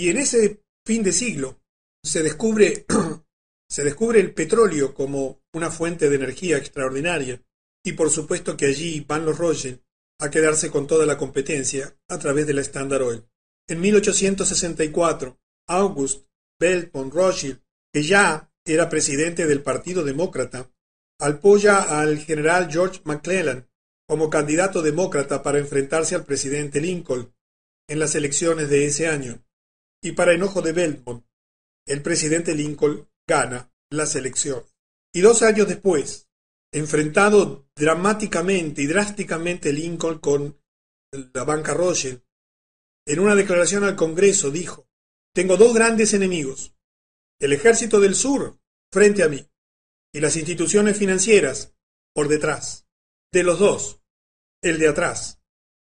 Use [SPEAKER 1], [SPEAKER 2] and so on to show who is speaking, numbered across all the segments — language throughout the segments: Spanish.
[SPEAKER 1] Y en ese fin de siglo se descubre, el petróleo como una fuente de energía extraordinaria. Y por supuesto que allí van los Rothschild a quedarse con toda la competencia a través de la Standard Oil. En 1864, August Belpon Rothschild, que ya era presidente del Partido Demócrata, apoya al general George McClellan como candidato demócrata para enfrentarse al presidente Lincoln en las elecciones de ese año. Y para enojo de Belmont, el presidente Lincoln gana las elecciones. Y dos años después, enfrentado dramáticamente y drásticamente Lincoln con la banca Rothschild, en una declaración al Congreso dijo, tengo dos grandes enemigos, el ejército del sur frente a mí y las instituciones financieras por detrás. De los dos, el de atrás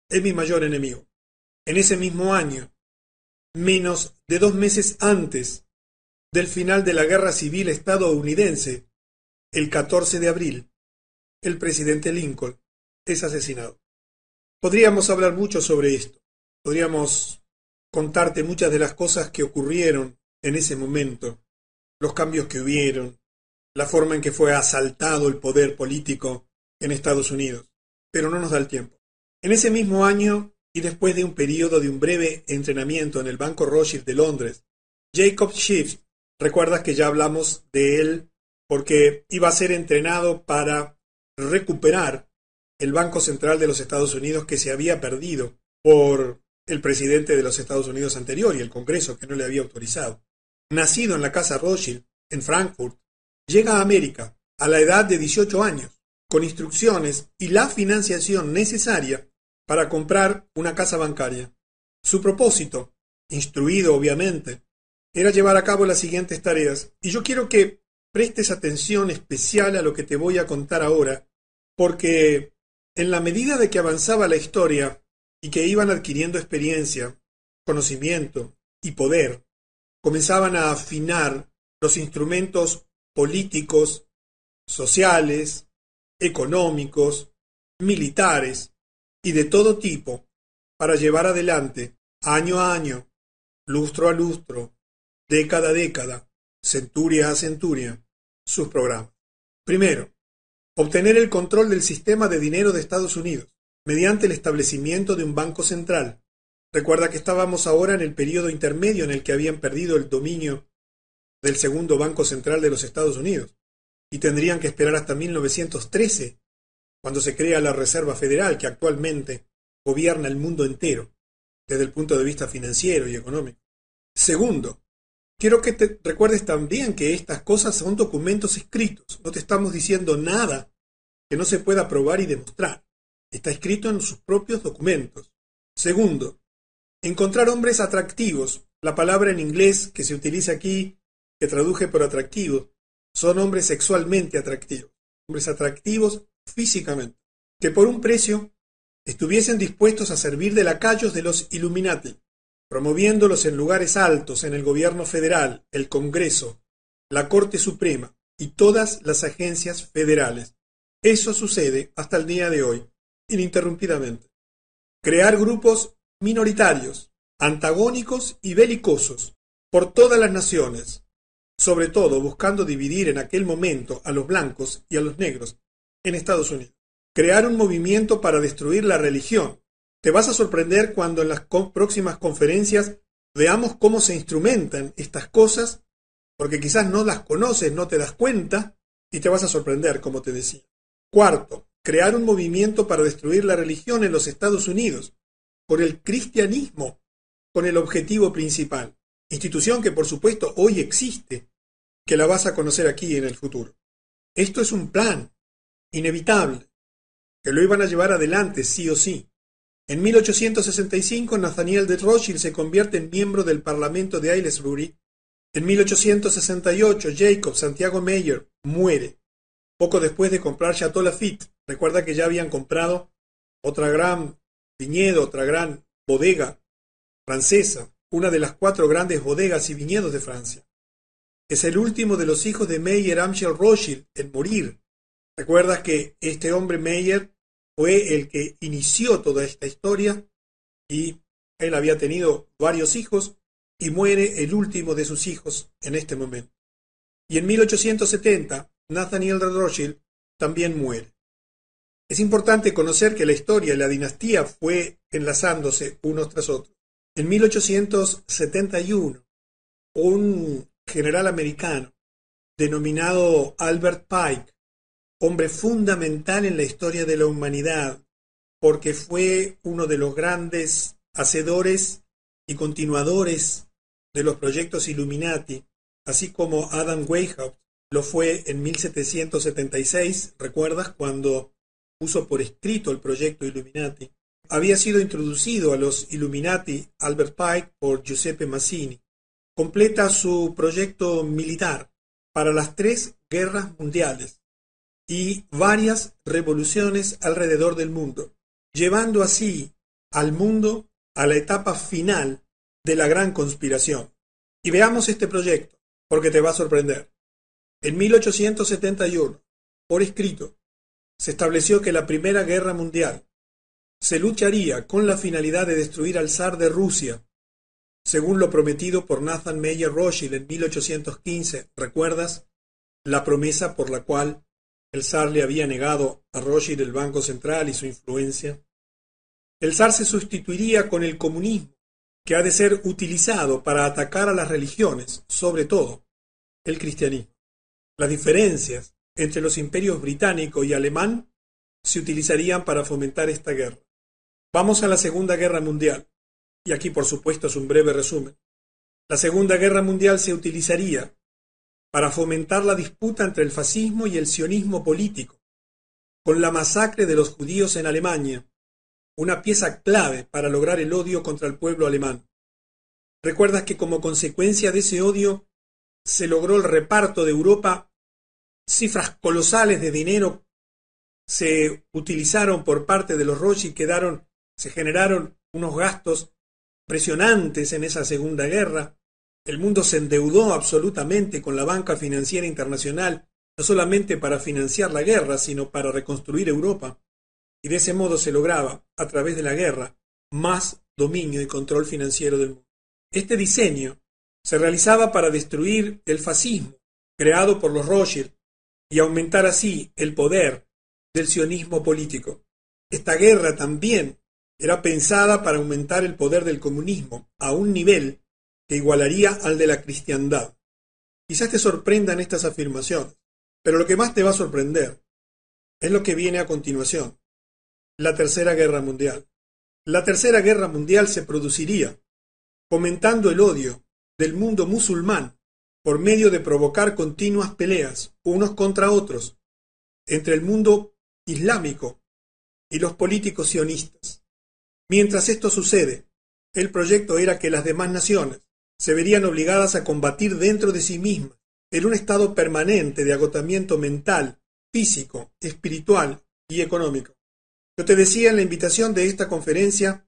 [SPEAKER 1] es mi mayor enemigo. En ese mismo año, menos de dos meses antes del final de la Guerra Civil estadounidense, el 14 de abril, el presidente Lincoln es asesinado. Podríamos hablar mucho sobre esto. Podríamos contarte muchas de las cosas que ocurrieron en ese momento, los cambios que hubieron, la forma en que fue asaltado el poder político en Estados Unidos. Pero no nos da el tiempo. En ese mismo año, y después de un periodo de un breve entrenamiento en el Banco Rothschild de Londres, Jacob Schiff, recuerdas que ya hablamos de él porque iba a ser entrenado para recuperar el Banco Central de los Estados Unidos que se había perdido por el presidente de los Estados Unidos anterior y el Congreso que no le había autorizado. Nacido en la casa Rothschild, en Frankfurt, llega a América a la edad de 18 años, con instrucciones y la financiación necesaria para comprar una casa bancaria. Su propósito, instruido obviamente, era llevar a cabo las siguientes tareas, y yo quiero que prestes atención especial a lo que te voy a contar ahora, porque en la medida de que avanzaba la historia y que iban adquiriendo experiencia, conocimiento y poder, comenzaban a afinar los instrumentos políticos, sociales, económicos, militares y de todo tipo para llevar adelante, año a año, lustro a lustro, década a década, centuria a centuria, sus programas. Primero, obtener el control del sistema de dinero de Estados Unidos mediante el establecimiento de un banco central. Recuerda que estábamos ahora en el periodo intermedio en el que habían perdido el dominio del segundo Banco Central de los Estados Unidos y tendrían que esperar hasta 1913, cuando se crea la Reserva Federal, que actualmente gobierna el mundo entero desde el punto de vista financiero y económico. Segundo, quiero que te recuerdes también que estas cosas son documentos escritos, no te estamos diciendo nada que no se pueda probar y demostrar. Está escrito en sus propios documentos. Segundo, encontrar hombres atractivos. La palabra en inglés que se utiliza aquí, que traduje por atractivo, son hombres sexualmente atractivos, hombres atractivos físicamente, que por un precio estuviesen dispuestos a servir de lacayos de los Illuminati, promoviéndolos en lugares altos en el gobierno federal, el Congreso, la Corte Suprema y todas las agencias federales. Eso sucede hasta el día de hoy ininterrumpidamente. Crear grupos minoritarios, antagónicos y belicosos por todas las naciones, sobre todo buscando dividir en aquel momento a los blancos y a los negros en Estados Unidos. Crear un movimiento para destruir la religión. Te vas a sorprender cuando en las próximas conferencias veamos cómo se instrumentan estas cosas, porque quizás no las conoces, no te das cuenta, y te vas a sorprender, como te decía. Cuarto, crear un movimiento para destruir la religión en los Estados Unidos, por el cristianismo, con el objetivo principal. Institución que por supuesto hoy existe, que la vas a conocer aquí en el futuro. Esto es un plan inevitable, que lo iban a llevar adelante sí o sí. En 1865 Nathaniel de Rothschild se convierte en miembro del Parlamento de Aylesbury. En 1868 Jacob Santiago Meyer muere, poco después de comprar Chateau Lafitte, Recuerda que ya habían comprado otra gran viñedo, otra gran bodega francesa, una de las cuatro grandes bodegas y viñedos de Francia. Es el último de los hijos de Meyer Amschel Rothschild en morir. Recuerdas que este hombre Meyer fue el que inició toda esta historia y él había tenido varios hijos y muere el último de sus hijos en este momento. Y en 1870, Nathaniel Rothschild también muere. Es importante conocer que la historia y la dinastía fue enlazándose unos tras otros. En 1871, un general americano denominado Albert Pike, hombre fundamental en la historia de la humanidad, porque fue uno de los grandes hacedores y continuadores de los proyectos Illuminati, así como Adam Weishaupt lo fue en 1776, ¿recuerdas? Cuando puso por escrito el proyecto Illuminati. Había sido introducido a los Illuminati Albert Pike por Giuseppe Mazzini. Completa su proyecto militar para las tres guerras mundiales y varias revoluciones alrededor del mundo, llevando así al mundo a la etapa final de la gran conspiración. Y veamos este proyecto, porque te va a sorprender. En 1871, por escrito, se estableció que la Primera Guerra Mundial se lucharía con la finalidad de destruir al zar de Rusia, según lo prometido por Nathan Meyer Rothschild en 1815. ¿Recuerdas? La promesa por la cual el zar le había negado a Rothschild el Banco Central y su influencia. El zar se sustituiría con el comunismo, que ha de ser utilizado para atacar a las religiones, sobre todo el cristianismo. Las diferencias entre los imperios británico y alemán se utilizarían para fomentar esta guerra. Vamos a la Segunda Guerra Mundial, y aquí por supuesto es un breve resumen. La Segunda Guerra Mundial se utilizaría para fomentar la disputa entre el fascismo y el sionismo político, con la masacre de los judíos en Alemania, una pieza clave para lograr el odio contra el pueblo alemán. Recuerdas que como consecuencia de ese odio se logró el reparto de Europa cifras colosales de dinero se utilizaron por parte de los y quedaron, se generaron unos gastos impresionantes en esa Segunda Guerra. El mundo se endeudó absolutamente con la banca financiera internacional, no solamente para financiar la guerra, sino para reconstruir Europa. Y de ese modo se lograba, a través de la guerra, más dominio y control financiero del mundo. Este diseño se realizaba para destruir el fascismo creado por los Rothschild y aumentar así el poder del sionismo político. Esta guerra también era pensada para aumentar el poder del comunismo a un nivel que igualaría al de la cristiandad. Quizás te sorprendan estas afirmaciones, pero lo que más te va a sorprender es lo que viene a continuación, la Tercera Guerra Mundial. La Tercera Guerra Mundial se produciría fomentando el odio del mundo musulmán por medio de provocar continuas peleas unos contra otros entre el mundo islámico y los políticos sionistas. Mientras esto sucede, el proyecto era que las demás naciones se verían obligadas a combatir dentro de sí mismas, en un estado permanente de agotamiento mental, físico, espiritual y económico. Yo te decía en la invitación de esta conferencia,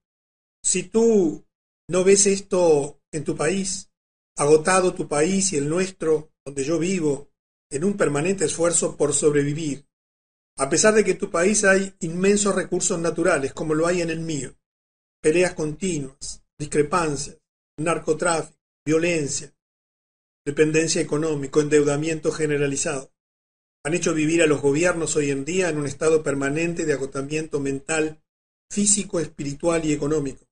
[SPEAKER 1] si tú no ves esto en tu país, agotado tu país y el nuestro, donde yo vivo, en un permanente esfuerzo por sobrevivir, a pesar de que en tu país hay inmensos recursos naturales, como lo hay en el mío, peleas continuas, discrepancias, narcotráfico, violencia, dependencia económica, endeudamiento generalizado, han hecho vivir a los gobiernos hoy en día en un estado permanente de agotamiento mental, físico, espiritual y económico.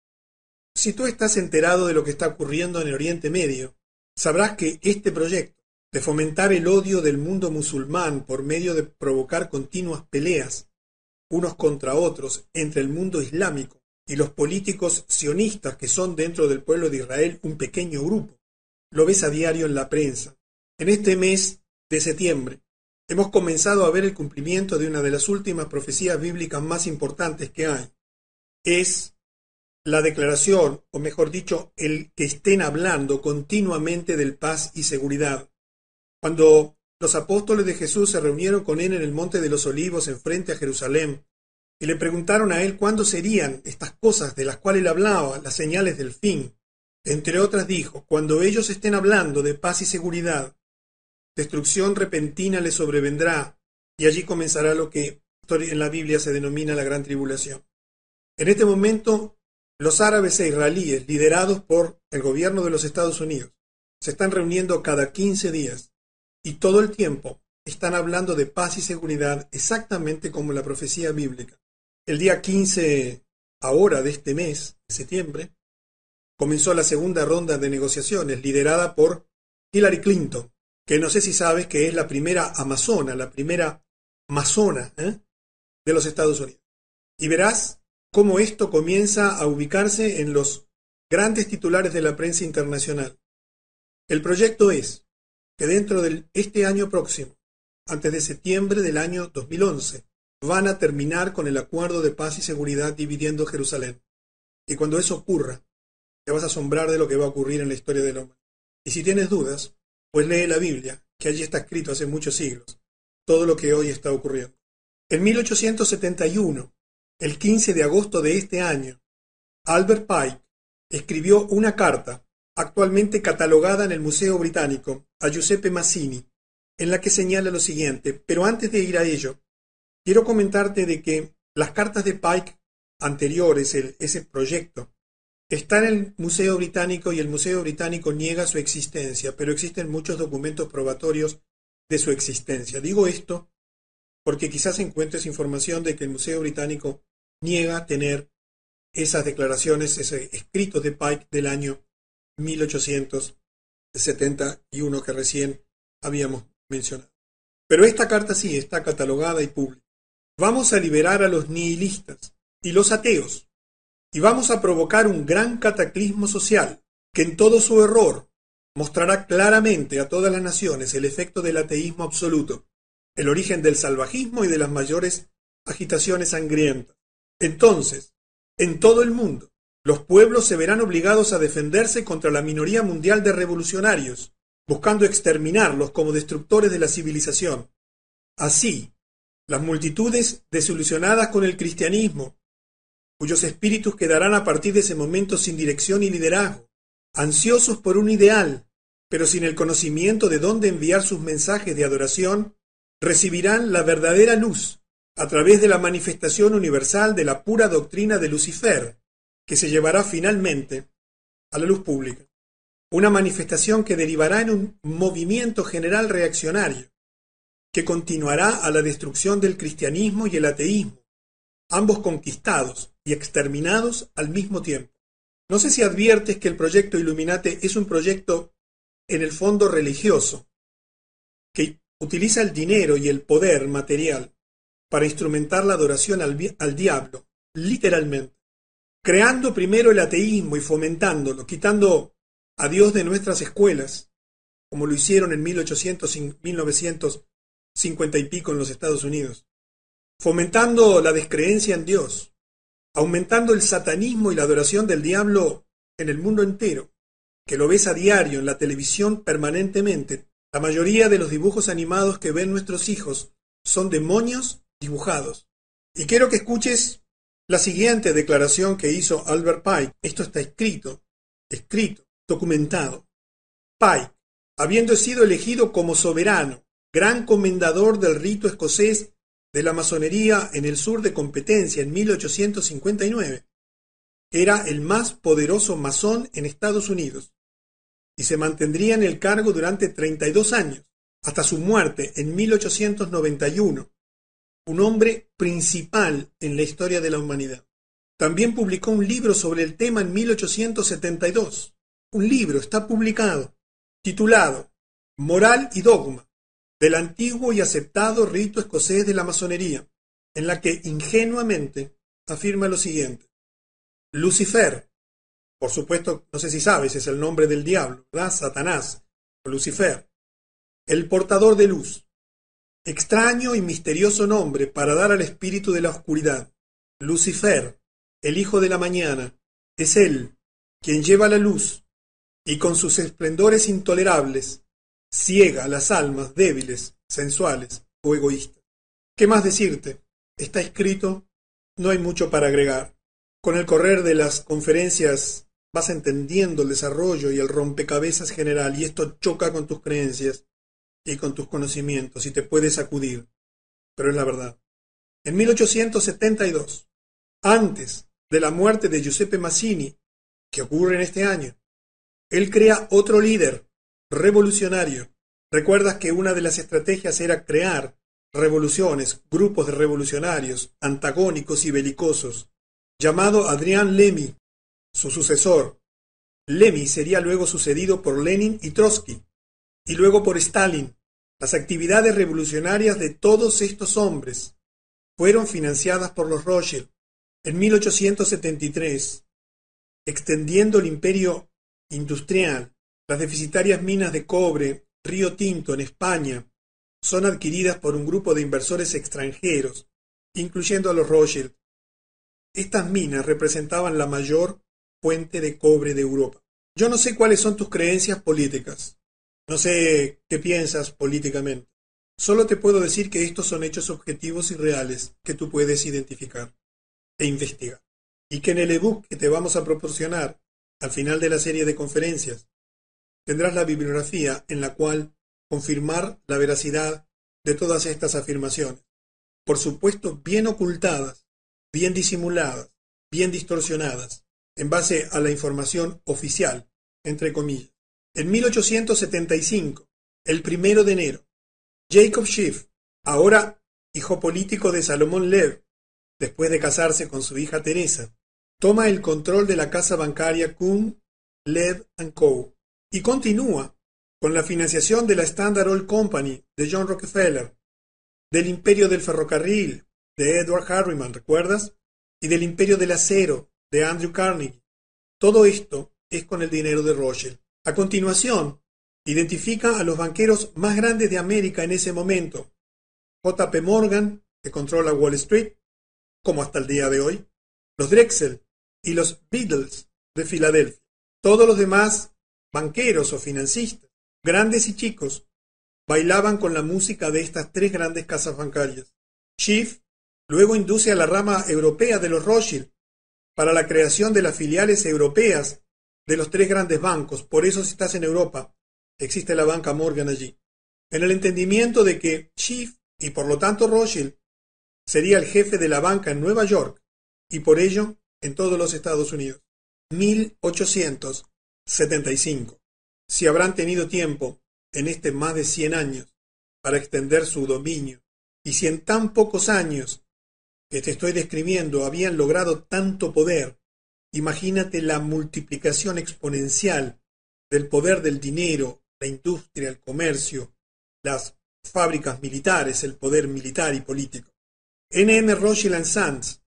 [SPEAKER 1] Si tú estás enterado de lo que está ocurriendo en el Oriente Medio, sabrás que este proyecto de fomentar el odio del mundo musulmán por medio de provocar continuas peleas unos contra otros entre el mundo islámico y los políticos sionistas que son dentro del pueblo de Israel un pequeño grupo. Lo ves a diario en la prensa. En este mes de septiembre hemos comenzado a ver el cumplimiento de una de las últimas profecías bíblicas más importantes que hay. Es la declaración, o mejor dicho, el que estén hablando continuamente del paz y seguridad. Cuando los apóstoles de Jesús se reunieron con él en el monte de los olivos enfrente a Jerusalén, y le preguntaron a él cuándo serían estas cosas de las cuales él hablaba, las señales del fin. Entre otras dijo, cuando ellos estén hablando de paz y seguridad, destrucción repentina les sobrevendrá, y allí comenzará lo que en la Biblia se denomina la gran tribulación. En este momento Los árabes e israelíes, liderados por el gobierno de los Estados Unidos, se están reuniendo cada 15 días y todo el tiempo están hablando de paz y seguridad exactamente como la profecía bíblica. El día 15 ahora de este mes, de septiembre, comenzó la segunda ronda de negociaciones liderada por Hillary Clinton, que no sé si sabes que es la primera amazona, la primera masona ¿eh? de los Estados Unidos. Y verás cómo esto comienza a ubicarse en los grandes titulares de la prensa internacional. El proyecto es que dentro de este año próximo, antes de septiembre del año 2011, van a terminar con el acuerdo de paz y seguridad dividiendo Jerusalén. Y cuando eso ocurra, te vas a asombrar de lo que va a ocurrir en la historia del hombre. Y si tienes dudas, pues lee la Biblia, que allí está escrito hace muchos siglos, todo lo que hoy está ocurriendo. En 1871, el 15 de agosto de este año, Albert Pike escribió una carta, actualmente catalogada en el Museo Británico, a Giuseppe Mazzini, en la que señala lo siguiente, pero antes de ir a ello, quiero comentarte de que las cartas de Pike anteriores, ese proyecto, está en el Museo Británico y el Museo Británico niega su existencia, pero existen muchos documentos probatorios de su existencia. Digo esto porque quizás encuentres información de que el Museo Británico niega tener esas declaraciones, ese escrito de Pike del año 1871 que recién habíamos mencionado. Pero esta carta sí está catalogada y pública. Vamos a liberar a los nihilistas y los ateos y vamos a provocar un gran cataclismo social que en todo su error mostrará claramente a todas las naciones el efecto del ateísmo absoluto, el origen del salvajismo y de las mayores agitaciones sangrientas. Entonces, en todo el mundo, los pueblos se verán obligados a defenderse contra la minoría mundial de revolucionarios, buscando exterminarlos como destructores de la civilización. Así, las multitudes desilusionadas con el cristianismo cuyos espíritus quedarán a partir de ese momento sin dirección y liderazgo, ansiosos por un ideal, pero sin el conocimiento de dónde enviar sus mensajes de adoración, recibirán la verdadera luz a través de la manifestación universal de la pura doctrina de Lucifer, que se llevará finalmente a la luz pública. Una manifestación que derivará en un movimiento general reaccionario, que continuará a la destrucción del cristianismo y el ateísmo, ambos conquistados y exterminados al mismo tiempo. No sé si adviertes que el proyecto Illuminate es un proyecto en el fondo religioso, que utiliza el dinero y el poder material para instrumentar la adoración al, al diablo, literalmente, creando primero el ateísmo y fomentándolo, quitando a Dios de nuestras escuelas, como lo hicieron en 1800, 1950 y pico en los Estados Unidos, fomentando la descreencia en Dios, aumentando el satanismo y la adoración del diablo en el mundo entero, que lo ves a diario en la televisión permanentemente. La mayoría de los dibujos animados que ven nuestros hijos son demonios dibujados. Y quiero que escuches la siguiente declaración que hizo Albert Pike. Esto está escrito, escrito, documentado. Pike, habiendo sido elegido como soberano, gran comendador del rito escocés de la masonería en el sur de Competencia en 1859. Era el más poderoso masón en Estados Unidos y se mantendría en el cargo durante 32 años, hasta su muerte en 1891, un hombre principal en la historia de la humanidad. También publicó un libro sobre el tema en 1872. Un libro está publicado, titulado Moral y Dogma, del antiguo y aceptado rito escocés de la masonería, en la que ingenuamente afirma lo siguiente. Lucifer, por supuesto, no sé si sabes, es el nombre del diablo, ¿verdad? Satanás, o Lucifer, el portador de luz, extraño y misterioso nombre para dar al espíritu de la oscuridad. Lucifer, el hijo de la mañana, es él quien lleva la luz y con sus esplendores intolerables ciega las almas débiles, sensuales o egoístas. ¿Qué más decirte? Está escrito, no hay mucho para agregar. Con el correr de las conferencias vas entendiendo el desarrollo y el rompecabezas general y esto choca con tus creencias y con tus conocimientos y te puede sacudir. Pero es la verdad. En 1872, antes de la muerte de Giuseppe Mazzini, que ocurre en este año, él crea otro líder revolucionario. Recuerdas que una de las estrategias era crear revoluciones, grupos de revolucionarios, antagónicos y belicosos, llamado Adrián Lemy, su sucesor. Lemy sería luego sucedido por Lenin y Trotsky, y luego por Stalin. Las actividades revolucionarias de todos estos hombres fueron financiadas por los Rothschild. En 1873, extendiendo el imperio industrial, las deficitarias minas de cobre Río Tinto en España son adquiridas por un grupo de inversores extranjeros, incluyendo a los Rothschild. Estas minas representaban la mayor fuente de cobre de Europa. Yo no sé cuáles son tus creencias políticas. No sé qué piensas políticamente. Solo te puedo decir que estos son hechos objetivos y reales que tú puedes identificar e investigar. Y que en el ebook que te vamos a proporcionar al final de la serie de conferencias tendrás la bibliografía en la cual confirmar la veracidad de todas estas afirmaciones. Por supuesto, bien ocultadas, bien disimuladas, bien distorsionadas, en base a la información oficial, entre comillas. En 1875, el primero de enero, Jacob Schiff, ahora hijo político de Salomón Lev, después de casarse con su hija Teresa, toma el control de la casa bancaria Kuhn, Lev Co. y continúa con la financiación de la Standard Oil Company de John Rockefeller, del imperio del ferrocarril de Edward Harriman, ¿recuerdas? Y del imperio del acero de Andrew Carnegie. Todo esto es con el dinero de Rothschild. A continuación, identifica a los banqueros más grandes de América en ese momento. JP Morgan, que controla Wall Street, como hasta el día de hoy, los Drexel y los Beatles de Filadelfia. Todos los demás banqueros o financistas, grandes y chicos, bailaban con la música de estas tres grandes casas bancarias. Schiff luego induce a la rama europea de los Rothschild para la creación de las filiales europeas de los tres grandes bancos. Por eso si estás en Europa, existe la banca Morgan allí. En el entendimiento de que Schiff y por lo tanto Rothschild sería el jefe de la banca en Nueva York y por ello en todos los Estados Unidos. 1875. Si habrán tenido tiempo en este más de 100 años para extender su dominio y si en tan pocos años que te estoy describiendo habían logrado tanto poder, imagínate la multiplicación exponencial del poder del dinero, la industria, el comercio, las fábricas militares, el poder militar y político. N.M. Rothschild Sons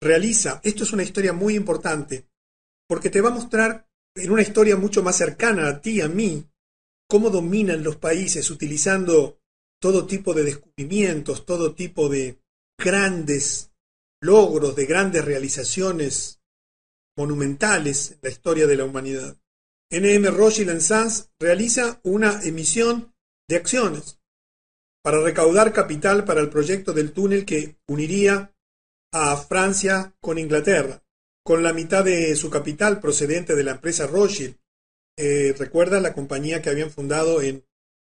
[SPEAKER 1] realiza, esto es una historia muy importante, porque te va a mostrar en una historia mucho más cercana a ti, a mí, cómo dominan los países utilizando todo tipo de descubrimientos, todo tipo de grandes logros, de grandes realizaciones monumentales en la historia de la humanidad. NM Rothschild Sons realiza una emisión de acciones para recaudar capital para el proyecto del túnel que uniría a Francia con Inglaterra, con la mitad de su capital procedente de la empresa Rothschild. Eh, ¿Recuerda la compañía que habían fundado en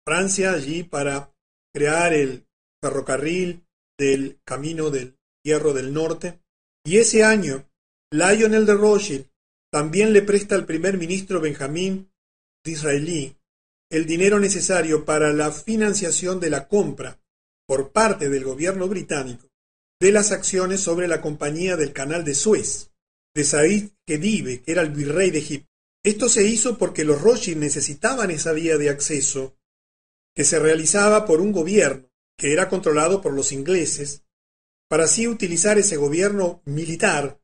[SPEAKER 1] Francia allí para crear el ferrocarril del Camino del Hierro del Norte? Y ese año, Lionel de Rothschild también le presta al primer ministro Benjamín Disraeli el dinero necesario para la financiación de la compra por parte del gobierno británico de las acciones sobre la Compañía del Canal de Suez, de Said Khedive, que era el virrey de Egipto. Esto se hizo porque los Rothschild necesitaban esa vía de acceso que se realizaba por un gobierno que era controlado por los ingleses, para así utilizar ese gobierno militar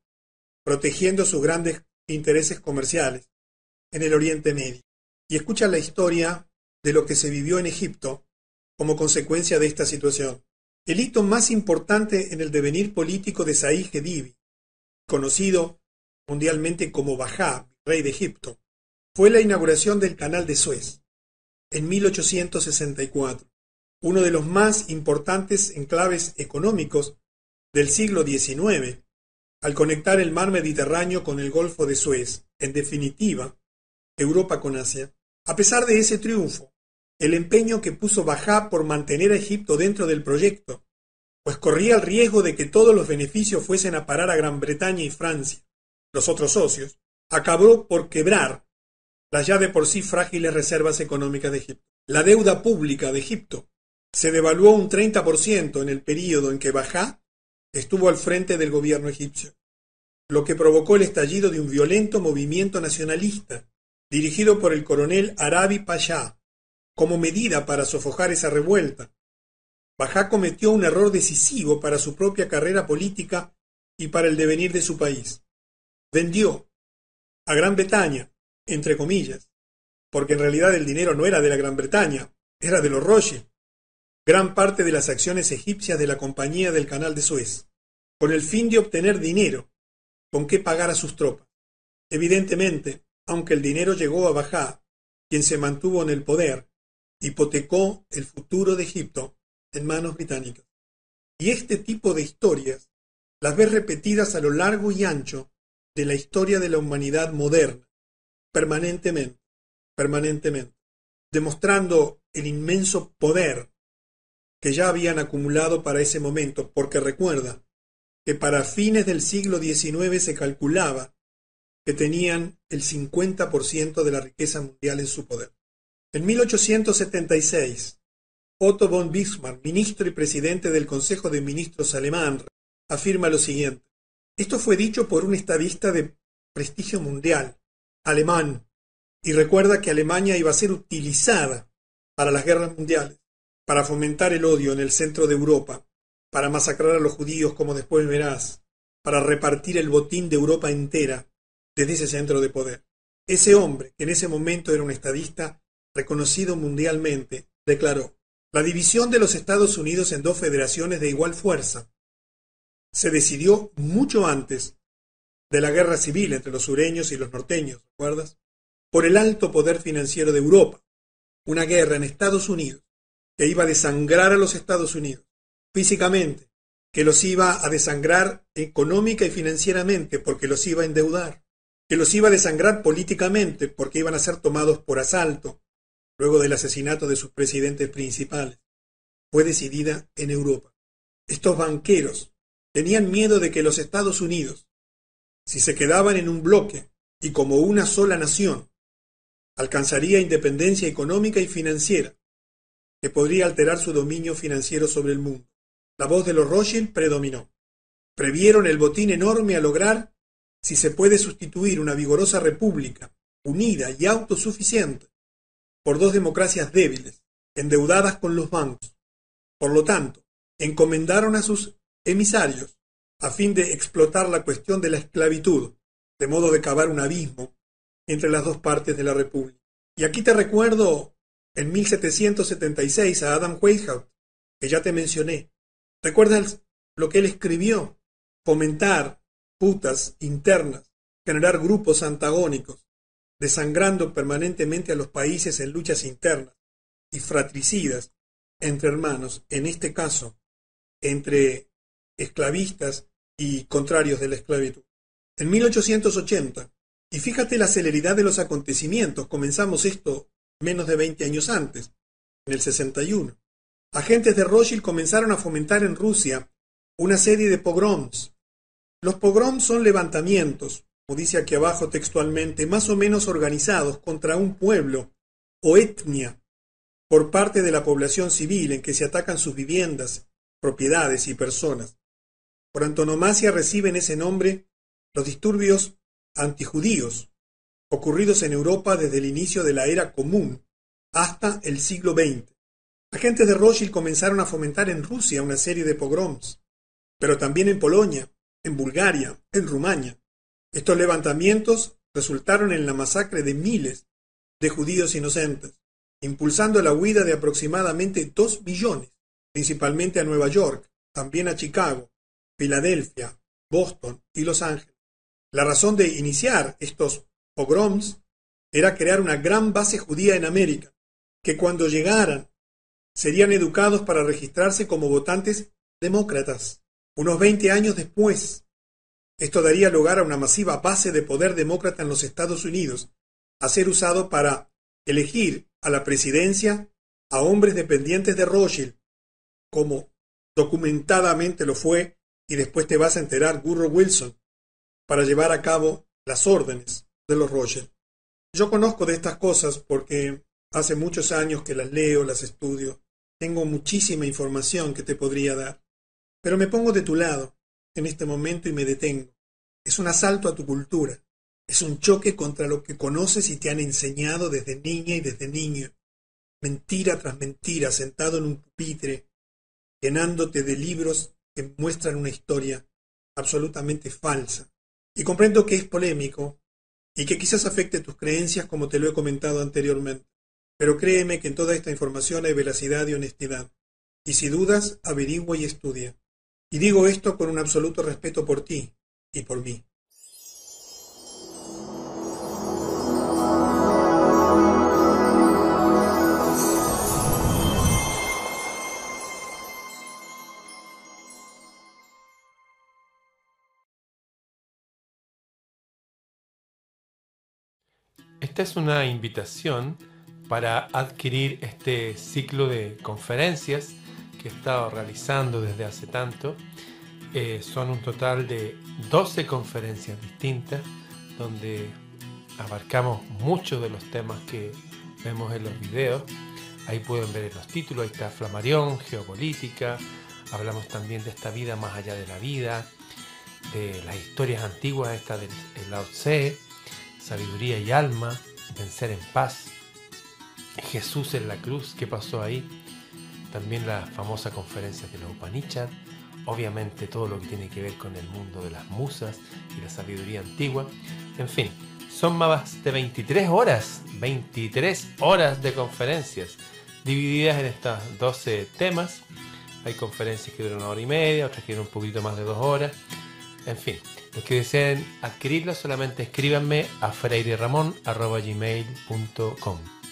[SPEAKER 1] protegiendo sus grandes intereses comerciales en el Oriente Medio. Y escucha la historia de lo que se vivió en Egipto como consecuencia de esta situación. El hito más importante en el devenir político de Said Khedive, conocido mundialmente como Bajá, rey de Egipto, fue la inauguración del Canal de Suez en 1864, uno de los más importantes enclaves económicos del siglo XIX, al conectar el mar Mediterráneo con el Golfo de Suez, en definitiva, Europa con Asia. A pesar de ese triunfo, el empeño que puso Bajá por mantener a Egipto dentro del proyecto, pues corría el riesgo de que todos los beneficios fuesen a parar a Gran Bretaña y Francia. Los otros socios, acabó por quebrar las ya de por sí frágiles reservas económicas de Egipto. La deuda pública de Egipto se devaluó un 30% en el período en que Bajá estuvo al frente del gobierno egipcio, lo que provocó el estallido de un violento movimiento nacionalista dirigido por el coronel Arabi Pasha. Como medida para sofocar esa revuelta, Bajá cometió un error decisivo para su propia carrera política y para el devenir de su país. Vendió a Gran Bretaña, entre comillas, porque en realidad el dinero no era de la Gran Bretaña, era de los Rothschild, gran parte de las acciones egipcias de la Compañía del Canal de Suez, con el fin de obtener dinero con qué pagar a sus tropas. Evidentemente, aunque el dinero llegó a Bajá, quien se mantuvo en el poder, hipotecó el futuro de Egipto en manos británicas. Y este tipo de historias las ves repetidas a lo largo y ancho de la historia de la humanidad moderna, permanentemente, permanentemente, demostrando el inmenso poder que ya habían acumulado para ese momento, porque recuerda que para fines del siglo XIX se calculaba que tenían el 50% de la riqueza mundial en su poder. En 1876, Otto von Bismarck, ministro y presidente del Consejo de Ministros alemán, afirma lo siguiente. Esto fue dicho por un estadista de prestigio mundial, alemán, y recuerda que Alemania iba a ser utilizada para las guerras mundiales, para fomentar el odio en el centro de Europa, para masacrar a los judíos como después verás, para repartir el botín de Europa entera desde ese centro de poder. Ese hombre, que en ese momento era un estadista reconocido mundialmente, declaró, la división de los Estados Unidos en dos federaciones de igual fuerza se decidió mucho antes de la guerra civil entre los sureños y los norteños, ¿recuerdas? Por el alto poder financiero de Europa. Una guerra en Estados Unidos que iba a desangrar a los Estados Unidos físicamente, que los iba a desangrar económica y financieramente porque los iba a endeudar, que los iba a desangrar políticamente porque iban a ser tomados por asalto luego del asesinato de sus presidentes principales. Fue decidida en Europa. Estos banqueros Tenían miedo de que los Estados Unidos, si se quedaban en un bloque y como una sola nación, alcanzaría independencia económica y financiera, que podría alterar su dominio financiero sobre el mundo. La voz de los Rothschild predominó. Previeron el botín enorme a lograr si se puede sustituir una vigorosa república, unida y autosuficiente, por dos democracias débiles, endeudadas con los bancos. Por lo tanto, encomendaron a sus emisarios a fin de explotar la cuestión de la esclavitud, de modo de cavar un abismo entre las dos partes de la República. Y aquí te recuerdo en 1776 a Adam Weishaupt, que ya te mencioné. ¿Recuerdas lo que él escribió? Fomentar putas internas, generar grupos antagónicos, desangrando permanentemente a los países en luchas internas y fratricidas entre hermanos, en este caso, entre esclavistas y contrarios de la esclavitud. En 1880, y fíjate la celeridad de los acontecimientos, comenzamos esto menos de 20 años antes, en el 61. Agentes de Rothschild comenzaron a fomentar en Rusia una serie de pogroms. Los pogroms son levantamientos, como dice aquí abajo textualmente, más o menos organizados contra un pueblo o etnia por parte de la población civil en que se atacan sus viviendas, propiedades y personas. Por antonomasia reciben ese nombre los disturbios antijudíos ocurridos en Europa desde el inicio de la era común hasta el siglo XX. Agentes de Rothschild comenzaron a fomentar en Rusia una serie de pogroms, pero también en Polonia, en Bulgaria, en Rumania. Estos levantamientos resultaron en la masacre de miles de judíos inocentes, impulsando la huida de aproximadamente dos millones, principalmente a Nueva York, también a Chicago, Filadelfia, Boston y Los Ángeles. La razón de iniciar estos pogroms era crear una gran base judía en América, que cuando llegaran serían educados para registrarse como votantes demócratas. Unos 20 años después, esto daría lugar a una masiva base de poder demócrata en los Estados Unidos, a ser usado para elegir a la presidencia a hombres dependientes de Rothschild, como documentadamente lo fue y después te vas a enterar Gurro Wilson, para llevar a cabo las órdenes de los Roger. Yo conozco de estas cosas porque hace muchos años que las leo, las estudio, tengo muchísima información que te podría dar, pero me pongo de tu lado en este momento y me detengo. Es un asalto a tu cultura, es un choque contra lo que conoces y te han enseñado desde niña y desde niño. Mentira tras mentira, sentado en un pupitre, llenándote de libros que muestran una historia absolutamente falsa. Y comprendo que es polémico y que quizás afecte tus creencias como te lo he comentado anteriormente. Pero créeme que en toda esta información hay veracidad y honestidad. Y si dudas, averigua y estudia. Y digo esto con un absoluto respeto por ti y por mí.
[SPEAKER 2] Esta es una invitación para adquirir este ciclo de conferencias que he estado realizando desde hace tanto. Eh, son un total de 12 conferencias distintas donde abarcamos muchos de los temas que vemos en los videos. Ahí pueden ver los títulos, ahí está Flamarión, Geopolítica, hablamos también de esta vida más allá de la vida, de las historias antiguas, esta del Lao Tse, Sabiduría y Alma, Vencer en Paz, Jesús en la cruz, ¿qué pasó ahí? También la famosa conferencia de la Upanishad, obviamente todo lo que tiene que ver con el mundo de las musas y la sabiduría antigua. En fin, son más de 23 horas, 23 horas de conferencias, divididas en estas 12 temas. Hay conferencias que duran una hora y media, otras que duran un poquito más de dos horas. En fin, los que deseen adquirirlo solamente escríbanme a freireramon.gmail.com